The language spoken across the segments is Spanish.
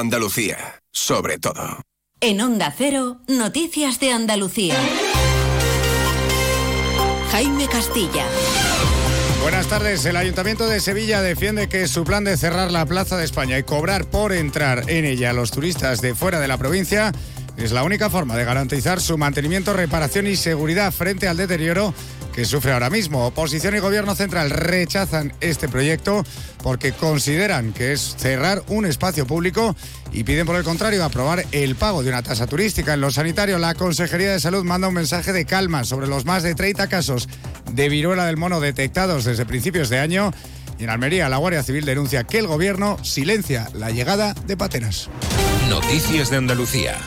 Andalucía, sobre todo. En Onda Cero, Noticias de Andalucía. Jaime Castilla. Buenas tardes. El Ayuntamiento de Sevilla defiende que su plan de cerrar la Plaza de España y cobrar por entrar en ella a los turistas de fuera de la provincia es la única forma de garantizar su mantenimiento, reparación y seguridad frente al deterioro que sufre ahora mismo. Oposición y Gobierno Central rechazan este proyecto porque consideran que es cerrar un espacio público y piden por el contrario aprobar el pago de una tasa turística. En lo sanitario, la Consejería de Salud manda un mensaje de calma sobre los más de 30 casos de viruela del mono detectados desde principios de año. Y en Almería, la Guardia Civil denuncia que el Gobierno silencia la llegada de pateras. Noticias de Andalucía.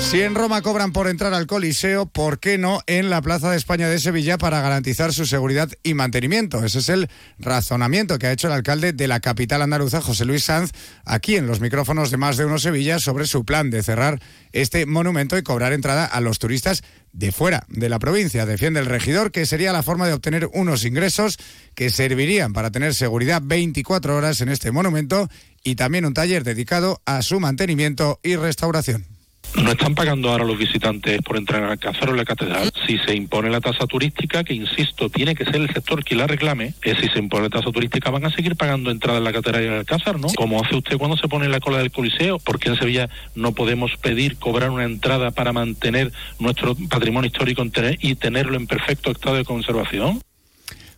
Si en Roma cobran por entrar al Coliseo, ¿por qué no en la Plaza de España de Sevilla para garantizar su seguridad y mantenimiento? Ese es el razonamiento que ha hecho el alcalde de la capital andaluza, José Luis Sanz, aquí en los micrófonos de Más de Uno Sevilla sobre su plan de cerrar este monumento y cobrar entrada a los turistas de fuera de la provincia. Defiende el regidor que sería la forma de obtener unos ingresos que servirían para tener seguridad 24 horas en este monumento y también un taller dedicado a su mantenimiento y restauración. No están pagando ahora los visitantes por entrar al Alcázar o en la catedral. Si se impone la tasa turística, que insisto, tiene que ser el sector quien la reclame, es si se impone la tasa turística van a seguir pagando entrada en la catedral y en el Alcázar, ¿no? Como hace usted cuando se pone en la cola del Coliseo, porque en Sevilla no podemos pedir cobrar una entrada para mantener nuestro patrimonio histórico y tenerlo en perfecto estado de conservación.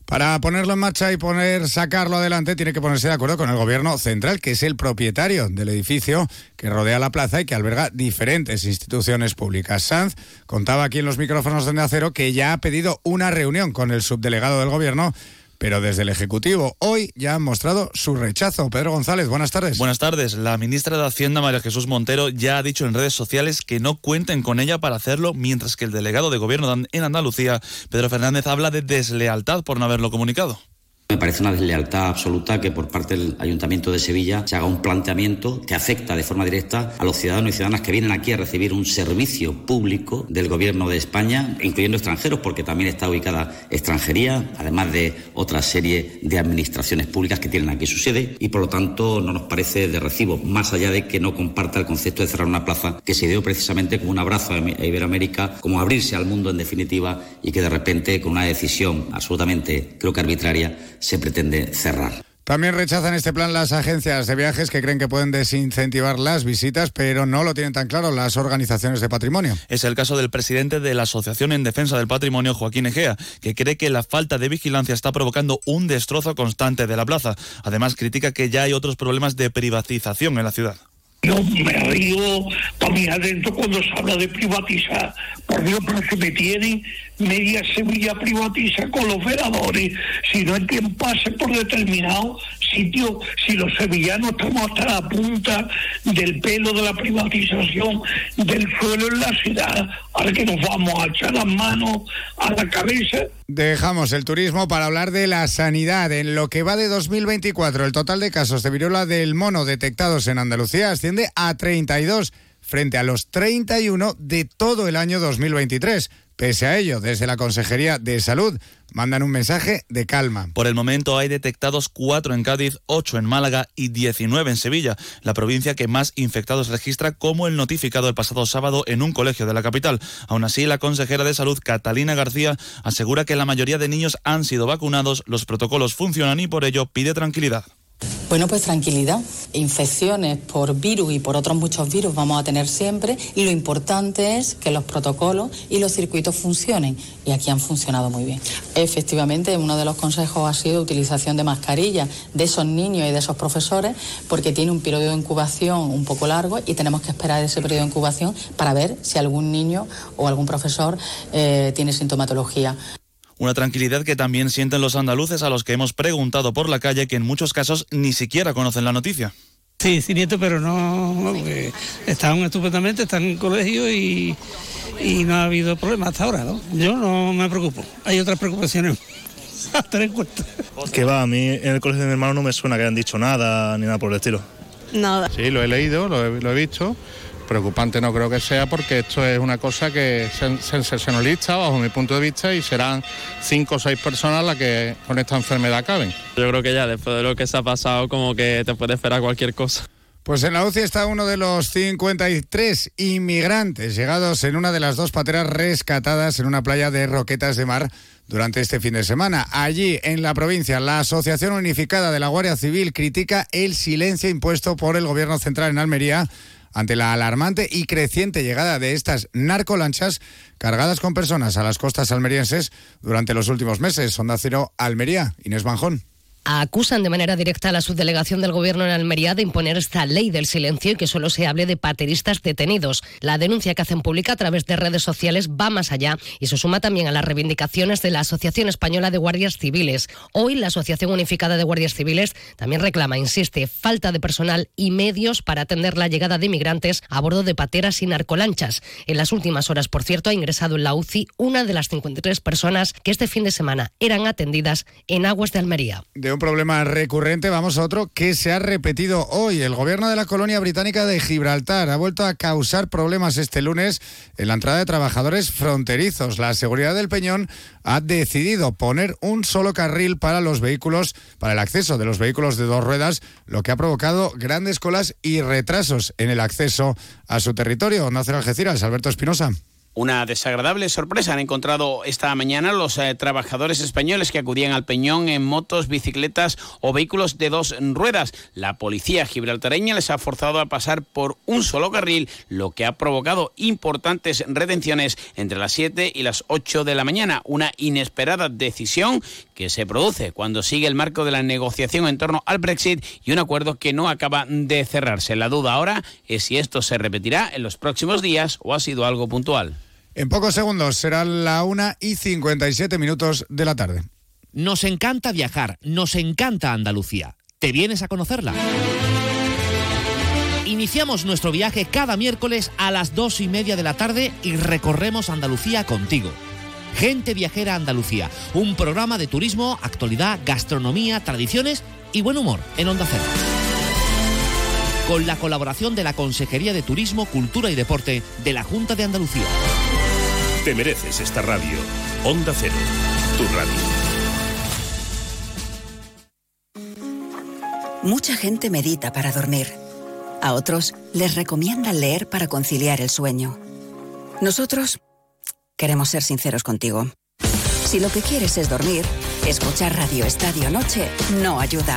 Para ponerlo en marcha y poner sacarlo adelante tiene que ponerse de acuerdo con el gobierno central, que es el propietario del edificio que rodea la plaza y que alberga diferentes instituciones públicas. Sanz contaba aquí en los micrófonos de Acero que ya ha pedido una reunión con el subdelegado del gobierno pero desde el Ejecutivo hoy ya han mostrado su rechazo. Pedro González, buenas tardes. Buenas tardes. La ministra de Hacienda, María Jesús Montero, ya ha dicho en redes sociales que no cuenten con ella para hacerlo, mientras que el delegado de Gobierno en Andalucía, Pedro Fernández, habla de deslealtad por no haberlo comunicado. Me parece una deslealtad absoluta que por parte del Ayuntamiento de Sevilla se haga un planteamiento que afecta de forma directa a los ciudadanos y ciudadanas que vienen aquí a recibir un servicio público del Gobierno de España, incluyendo extranjeros, porque también está ubicada extranjería, además de otra serie de administraciones públicas que tienen aquí su sede, y por lo tanto no nos parece de recibo, más allá de que no comparta el concepto de cerrar una plaza que se dio precisamente como un abrazo a Iberoamérica, como abrirse al mundo en definitiva, y que de repente con una decisión absolutamente, creo que arbitraria, se pretende cerrar. También rechazan este plan las agencias de viajes que creen que pueden desincentivar las visitas, pero no lo tienen tan claro las organizaciones de patrimonio. Es el caso del presidente de la Asociación en Defensa del Patrimonio, Joaquín Egea, que cree que la falta de vigilancia está provocando un destrozo constante de la plaza. Además, critica que ya hay otros problemas de privatización en la ciudad. Yo me río también adentro cuando se habla de privatizar. Por Dios, pero que me tienen media Sevilla privatiza con los veladores. Si no hay quien pase por determinado sitio, si los sevillanos estamos hasta la punta del pelo de la privatización del suelo en la ciudad, ahora que nos vamos a echar las manos a la cabeza. Dejamos el turismo para hablar de la sanidad. En lo que va de 2024, el total de casos de viruela del mono detectados en Andalucía asciende a 32 frente a los 31 de todo el año 2023. Pese a ello, desde la Consejería de Salud mandan un mensaje de calma. Por el momento hay detectados cuatro en Cádiz, ocho en Málaga y 19 en Sevilla, la provincia que más infectados registra, como el notificado el pasado sábado en un colegio de la capital. Aún así, la consejera de Salud, Catalina García, asegura que la mayoría de niños han sido vacunados, los protocolos funcionan y por ello pide tranquilidad. Bueno, pues tranquilidad. Infecciones por virus y por otros muchos virus vamos a tener siempre y lo importante es que los protocolos y los circuitos funcionen y aquí han funcionado muy bien. Efectivamente, uno de los consejos ha sido utilización de mascarillas de esos niños y de esos profesores porque tiene un periodo de incubación un poco largo y tenemos que esperar ese periodo de incubación para ver si algún niño o algún profesor eh, tiene sintomatología. Una tranquilidad que también sienten los andaluces a los que hemos preguntado por la calle que en muchos casos ni siquiera conocen la noticia. Sí, sí, nieto, pero no. están estupendamente, están en colegio y, no ha habido problema hasta ahora, ¿no? Yo no me preocupo. Hay otras preocupaciones a tener en cuenta. Que va, a mí en el colegio de mi hermano no me suena que hayan dicho nada ni nada por el estilo. Nada. Sí, lo he leído, lo he visto Preocupante no creo que sea porque esto es una cosa que es sensacionalista bajo mi punto de vista y serán cinco o seis personas las que con esta enfermedad acaben. Yo creo que ya después de lo que se ha pasado como que te puede esperar cualquier cosa. Pues en la UCI está uno de los 53 inmigrantes llegados en una de las dos pateras rescatadas en una playa de Roquetas de Mar durante este fin de semana. Allí, en la provincia, la Asociación Unificada de la Guardia Civil critica el silencio impuesto por el Gobierno Central en Almería ante la alarmante y creciente llegada de estas narcolanchas cargadas con personas a las costas almerienses durante los últimos meses. Sonda Cero, Almería, Inés Banjón acusan de manera directa a la subdelegación del Gobierno en Almería de imponer esta ley del silencio y que solo se hable de pateristas detenidos. La denuncia que hacen pública a través de redes sociales va más allá y se suma también a las reivindicaciones de la Asociación Española de Guardias Civiles. Hoy la Asociación Unificada de Guardias Civiles también reclama, insiste, falta de personal y medios para atender la llegada de inmigrantes a bordo de pateras y narcolanchas. En las últimas horas, por cierto, ha ingresado en la UCI una de las 53 personas que este fin de semana eran atendidas en aguas de Almería un problema recurrente, vamos a otro que se ha repetido hoy. El gobierno de la colonia británica de Gibraltar ha vuelto a causar problemas este lunes en la entrada de trabajadores fronterizos. La seguridad del Peñón ha decidido poner un solo carril para los vehículos, para el acceso de los vehículos de dos ruedas, lo que ha provocado grandes colas y retrasos en el acceso a su territorio. Nacer Algeciras, Alberto Espinosa. Una desagradable sorpresa han encontrado esta mañana los eh, trabajadores españoles que acudían al Peñón en motos, bicicletas o vehículos de dos ruedas. La policía gibraltareña les ha forzado a pasar por un solo carril, lo que ha provocado importantes retenciones entre las 7 y las 8 de la mañana. Una inesperada decisión que se produce cuando sigue el marco de la negociación en torno al Brexit y un acuerdo que no acaba de cerrarse. La duda ahora es si esto se repetirá en los próximos días o ha sido algo puntual. En pocos segundos será la 1 y 57 minutos de la tarde. Nos encanta viajar, nos encanta Andalucía. ¿Te vienes a conocerla? Iniciamos nuestro viaje cada miércoles a las dos y media de la tarde y recorremos Andalucía contigo. Gente Viajera Andalucía, un programa de turismo, actualidad, gastronomía, tradiciones y buen humor en Onda Cero. Con la colaboración de la Consejería de Turismo, Cultura y Deporte de la Junta de Andalucía. Te mereces esta radio. Onda Cero, tu radio. Mucha gente medita para dormir. A otros les recomiendan leer para conciliar el sueño. Nosotros queremos ser sinceros contigo. Si lo que quieres es dormir, escuchar Radio Estadio Noche no ayuda.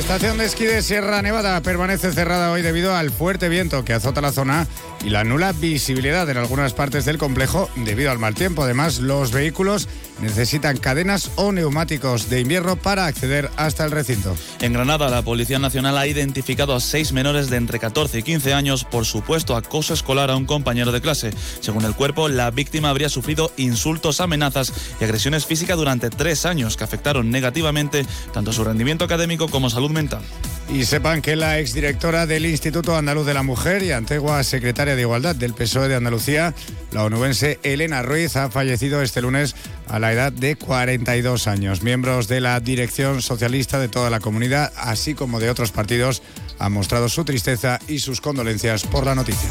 Estación de esquí de Sierra Nevada permanece cerrada hoy debido al fuerte viento que azota la zona y la nula visibilidad en algunas partes del complejo debido al mal tiempo. Además, los vehículos necesitan cadenas o neumáticos de invierno para acceder hasta el recinto. En Granada, la Policía Nacional ha identificado a seis menores de entre 14 y 15 años por supuesto acoso escolar a un compañero de clase. Según el cuerpo, la víctima habría sufrido insultos, amenazas y agresiones físicas durante tres años que afectaron negativamente tanto su rendimiento académico como Y sepan que la exdirectora del Instituto Andaluz de la Mujer y antigua secretaria de Igualdad del PSOE de Andalucía, la onubense Elena Ruiz, ha fallecido este lunes a la edad de 42 años. Miembros de la dirección socialista de toda la comunidad, así como de otros partidos, han mostrado su tristeza y sus condolencias por la noticia.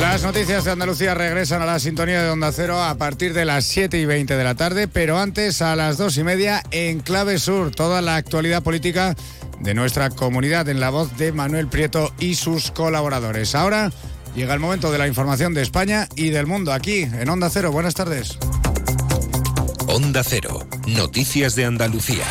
Las noticias de Andalucía regresan a la sintonía de Onda Cero a partir de las 7 y 20 de la tarde, pero antes a las 2 y media en Clave Sur, toda la actualidad política de nuestra comunidad en la voz de Manuel Prieto y sus colaboradores. Ahora llega el momento de la información de España y del mundo aquí en Onda Cero. Buenas tardes. Onda Cero, noticias de Andalucía.